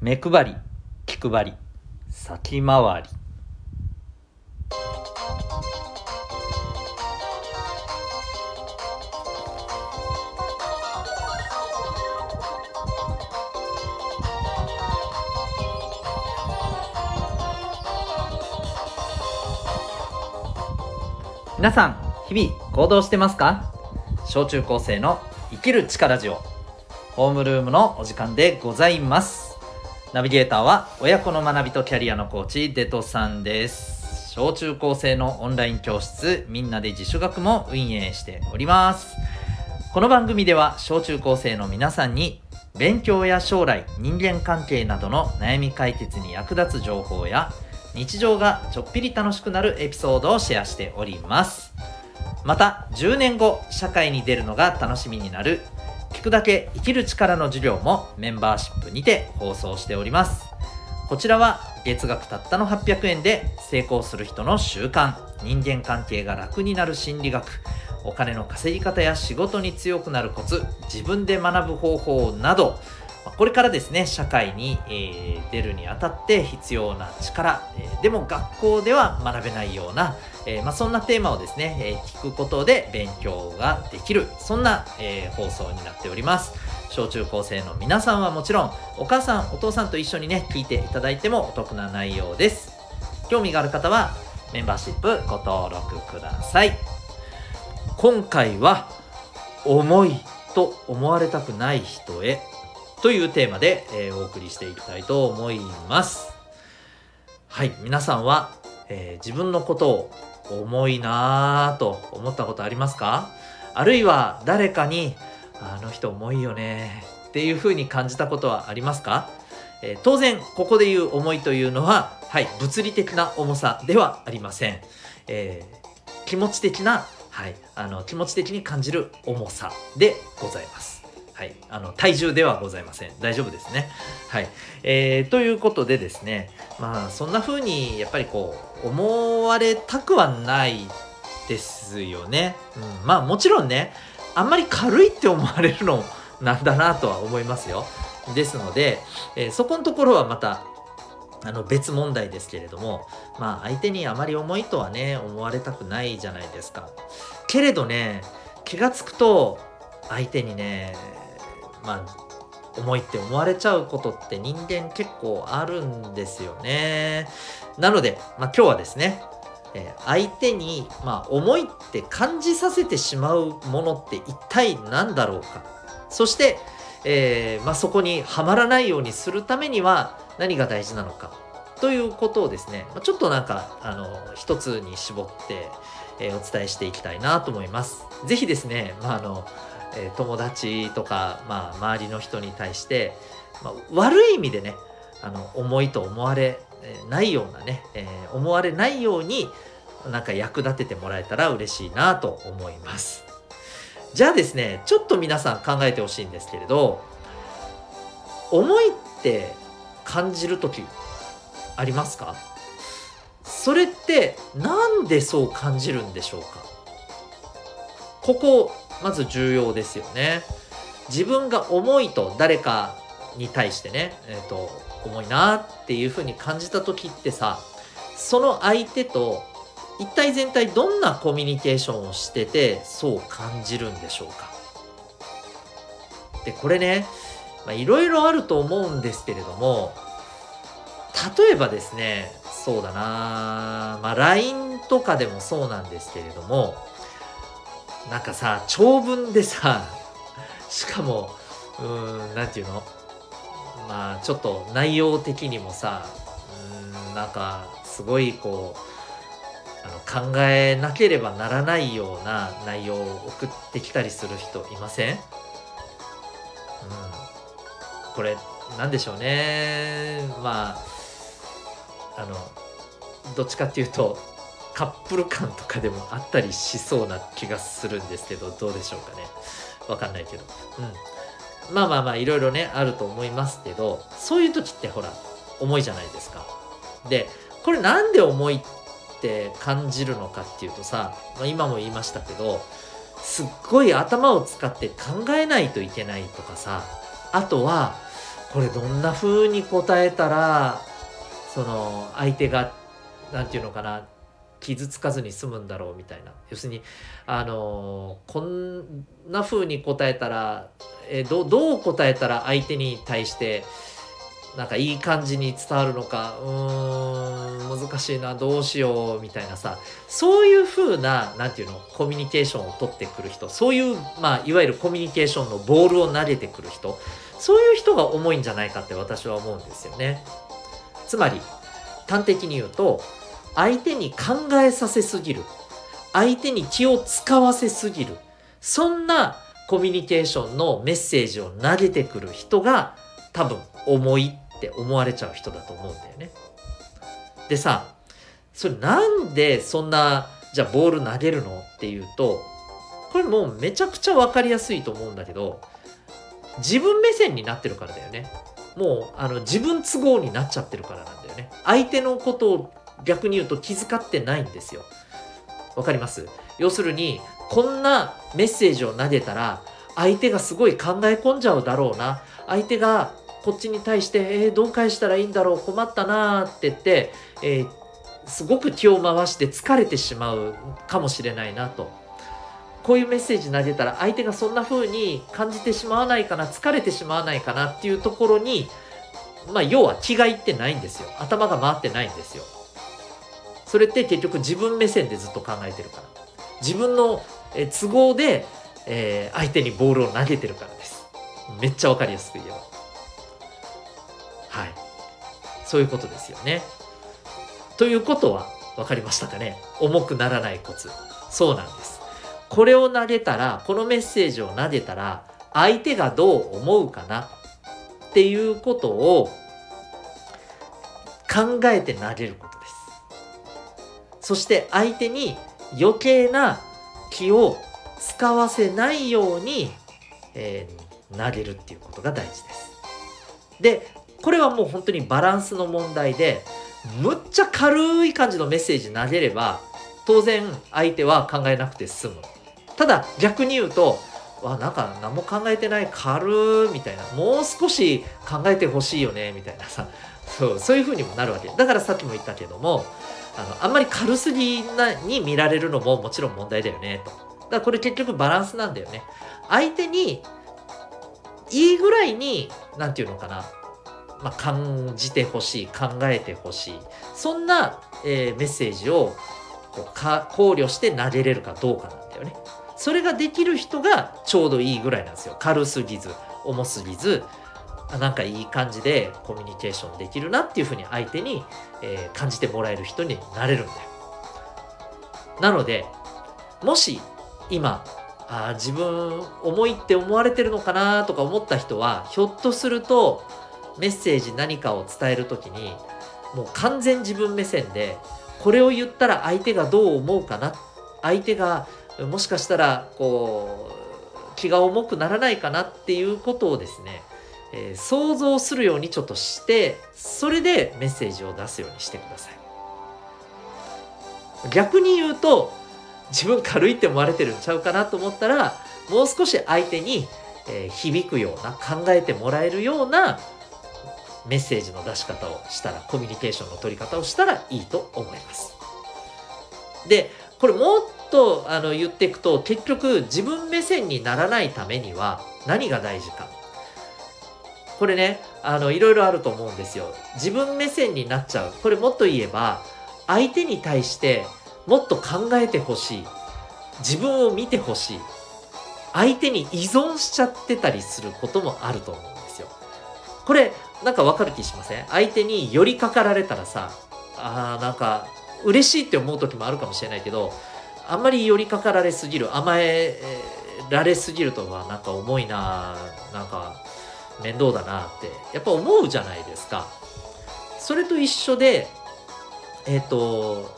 目配り気配り先回り。皆さん日々行動してますか？小中高生の生きる力ジオ。ホームルームのお時間でございます。ナビゲーターは親子の学びとキャリアのコーチデトさんです。小中高生のオンライン教室みんなで自主学も運営しております。この番組では小中高生の皆さんに勉強や将来人間関係などの悩み解決に役立つ情報や日常がちょっぴり楽しくなるエピソードをシェアしております。また10年後社会に出るのが楽しみになる聞くだけ生きる力の授業もメンバーシップにて放送しております。こちらは月額たったの800円で成功する人の習慣。人間関係が楽になる心理学。お金の稼ぎ方や仕事に強くなるコツ自分で学ぶ方法などこれからですね社会に、えー、出るにあたって必要な力、え、でも学校では学べないような、え、ま、そんなテーマをですね、え聞くことで勉強ができるそんな、え放送になっております。小中高生の皆さんはもちろんお母さんお父さんと一緒にね聞いていただいてもお得な内容です。興味がある方はメンバーシップご登録ください。今回は重いと思われたくない人へというテーマで、えー、お送りしていきたいと思います。はい皆さんは、えー、自分のことを重いなぁと思ったことありますか？あるいは誰かにあの人重いよねっていうふうに感じたことはありますか、えー、当然ここで言う重いというのははい物理的な重さではありません、えー、気持ち的なはいあの気持ち的に感じる重さでございます。はい、あの体重ではございません。大丈夫ですね。はい、えー、ということでですね、まあそんな風にやっぱりこう思われたくはないですよね。うん、まあもちろんね、あんまり軽いって思われるのなんだなとは思いますよ。ですので、えー、そこのところはまたあの別問題ですけれども、まあ相手にあまり重いとはね、思われたくないじゃないですか。けれどね、気がつくと相手にね、まあ重いって思われちゃうことって人間結構あるんですよね。なので、まあ、今日はですね、えー、相手に、まあ、重いって感じさせてしまうものって一体何だろうか。そして、えー、まあ、そこにはまらないようにするためには何が大事なのか。ということをですね、ちょっとなんか、あの、一つに絞って、えー、お伝えしていきたいなと思います。ぜひですね、まあ、あの、え、友達とか、まあ、周りの人に対して、まあ、悪い意味でねあの重いと思われないようなね、えー、思われないようになんか役立ててもらえたら嬉しいなと思います。じゃあですねちょっと皆さん考えてほしいんですけれど重いって感じる時ありますか？それってなんでそう感じるんでしょうか？ここまず重要ですよね。自分が重いと誰かに対してね、えーと、重いなっていうふうに感じた時ってさその相手と一体全体どんなコミュニケーションをしててそう感じるんでしょうかでこれねいろいろあると思うんですけれども例えばですねそうだなまあ LINE とかでもそうなんですけれどもなんかさ長文でさ しかもうーん何て言うの？まあちょっと内容的にもさうんなんかすごいこうあの考えなければならないような内容を送ってきたりする人いません、うん、これ何でしょうね。まああのどっちかっていうとカップル感とかでもあったりしそうな気がするんですけどどうでしょうかね。わかんないけど。うん。まあまあまあいろいろねあると思いますけどそういう時ってほら重いじゃないですか。でこれなんで重いって感じるのかっていうとさ、まあ、今も言いましたけどすっごい頭を使って考えないといけないとかさあとはこれどんな風に答えたらその相手が何て言うのかな傷つかずに済むんだろうみたいな要するにあのこんな風に答えたらえどどう答えたら相手に対してなんかいい感じに伝わるのかうーん難しいなどうしようみたいなさそういう風な何て言うのコミュニケーションを取ってくる人そういうまあいわゆるコミュニケーションのボールを投げてくる人そういう人が重いんじゃないかって私は思うんですよね。つまり端的に言うと相手に考えさせすぎる相手に気を使わせすぎるそんなコミュニケーションのメッセージを投げてくる人が多分重いって思われちゃう人だと思うんだよね。でさそれなんでそんなじゃあボール投げるのっていうとこれもうめちゃくちゃ分かりやすいと思うんだけど自分目線になってるからだよね。もうあの自分都合になっちゃってるからなんだよね。相手のことを逆に言うと気遣ってないんですよ。わかります？要するにこんなメッセージを投げたら相手がすごい考え込んじゃうだろうな。相手がこっちに対して「えー、どう返したらいいんだろう？困ったな」って言って、えー、すごく気を回して疲れてしまうかもしれないなと。こういうメッセージ投げたら相手がそんな風に感じてしまわないかな疲れてしまわないかなっていうところにまあ要は気がいってないんですよ。頭が回ってないんですよ。それって結局自分目線でずっと考えてるから。自分の都合で、えー、相手にボールを投げてるからです。めっちゃ分かりやすく言えば。はい。そういうことですよね。ということは分かりましたかね。重くならないコツ。そうなんです。これを投げたらこのメッセージを投げたら相手がどう思うかな？っていうことを考えて投げるこそして相手に余計な気を使わせないように、えー、投げるっていうことが大事です。でこれはもう本当にバランスの問題でむっちゃ軽い感じのメッセージ投げれば当然相手は考えなくて済む。ただ逆に言うとわなんか何も考えてない軽みたいなもう少し考えてほしいよねみたいなさそうそういう風にもなるわけだからさっきも言ったけどもあのあんまり軽すぎなに見られるのももちろん問題だよねと。だからこれ結局バランスなんだよね。相手にいいぐらいに何て言うのかな、まあ、感じてほしい考えてほしいそんな、えー、メッセージをこうか考慮して投げれるかどうかなん。それができる人がちょうどいいぐらいなんですよ。軽すぎず重すぎずなんかいい感じでコミュニケーションできるなっていうふうに相手に、えー、感じてもらえる人になれるんだよ。なのでもし今あ自分重いって思われてるのかなとか思った人はひょっとするとメッセージ何かを伝える時にもう完全自分目線でこれを言ったら相手がどう思うかな相手がもしかしたらこう気が重くならないかなっていうことをですねえー、想像するようにちょっとしてそれでメッセージを出すようにしてください。逆に言うと自分軽いって思われてるんちゃうかなと思ったらもう少し相手に、えー、響くような考えてもらえるようなメッセージの出し方をしたらコミュニケーションの取り方をしたらいいと思います。でこれもっとあの言っていくと結局自分目線にならないためには何が大事か。これねあのいろいろあると思うんですよ。自分目線になっちゃう。これもっと言えば相手に対してもっと考えてほしい。自分を見てほしい。相手に依存しちゃってたりすることもあると思うんですよ。これなんかわかる気しません？相手に寄りかかられたらさあーなんか嬉しいって思う時もあるかもしれないけどあんまり寄りかかられすぎる甘えられすぎるとはなんか重いななんか面倒だなってやっぱ思うじゃないですか。それと一緒でえっ、ー、と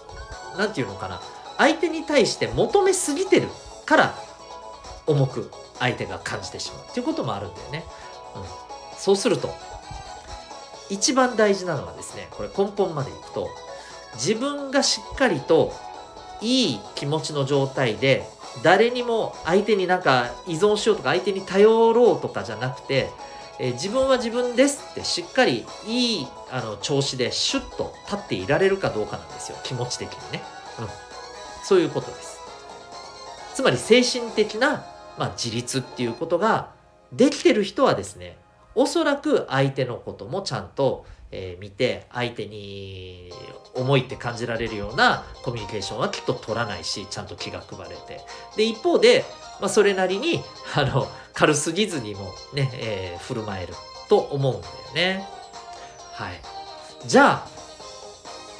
何て言うのかな相手に対して求めすぎてるから重く相手が感じてしまうっていうこともあるんだよね。うん、そうすると一番大事なのはですねこれ根本までいくと自分がしっかりといい気持ちの状態で誰にも相手になんか依存しようとか相手に頼ろうとかじゃなくてえー、自分は自分ですってしっかりいいあの調子でシュッと立っていられるかどうかなんですよ。気持ち的にね、うん、そういうことです。つまり精神的な、まあ、自立っていうことができてる人はですねおそらく相手のこともちゃんと、えー、見て相手に思いって感じられるようなコミュニケーションはきっと取らないしちゃんと気が配れて。で一方で、まあ、それなりに あの軽すぎずにもね、えー、振る舞えると思うんだよね。はい、じゃあ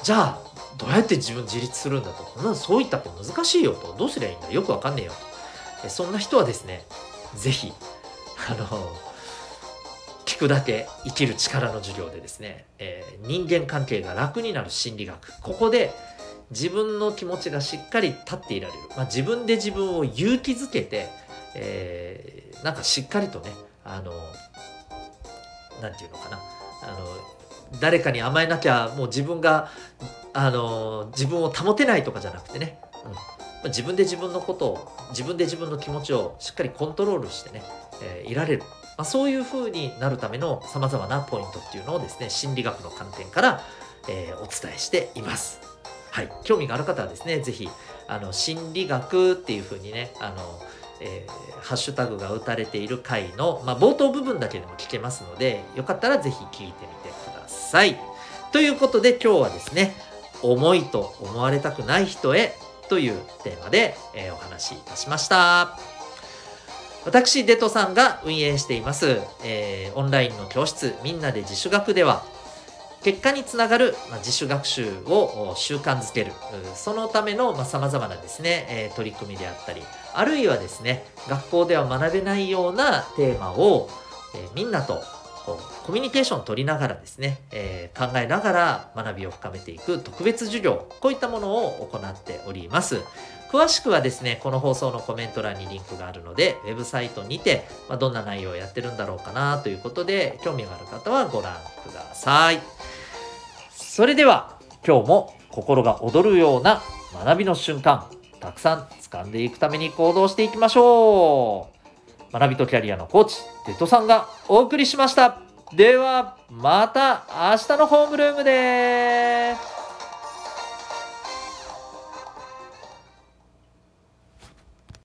じゃあどうやって自分自立するんだと。なそういったって難しいよと。どうすりゃいいんだ。よくわかんねえよと。そんな人はですね是非あのくだけ生きる力の授業でですね、えー、人間関係が楽になる心理学。ここで自分の気持ちがしっかり立っていられる、まあ、自分で自分を勇気づけて、えー、なんかしっかりとねあの何て言うのかな。あの誰かに甘えなきゃもう自分があの自分を保てないとかじゃなくてね、うん、自分で自分のことを自分で自分の気持ちをしっかりコントロールしてね、えー、いられる、まあ、そういうふうになるためのさまざまなポイントっていうのをですね心理学の観点から、えー、お伝えしています。はい、興味がある方はですね是非心理学っていうふうにねあのえー、ハッシュタグが打たれている回の、まあ、冒頭部分だけでも聞けますのでよかったら是非聞いてみてください。ということで今日はですね重いと思われたくない人へというテーマで、えー、お話しいたしました。私、デトさんが運営しています、えー、オンラインの教室みんなで自主学では結果につながる、まあ、自主学習を習慣づけるそのためのさまざ、まなですね、えー、取り組みであったりあるいはですね学校では学べないようなテーマを、えー、みんなとこうコミュニケーションを取りながらですね、えー、考えながら学びを深めていく特別授業こういったものを行っております。詳しくはですねこの放送のコメント欄にリンクがあるのでウェブサイトにて、まあ、どんな内容をやってるんだろうかなということで興味がある方はご覧ください。それでは今日も心が躍るような学びの瞬間たくさん掴んでいくために行動していきましょう。学びとキャリアのコーチデトさんがお送りしました。ではまた明日のホームルームで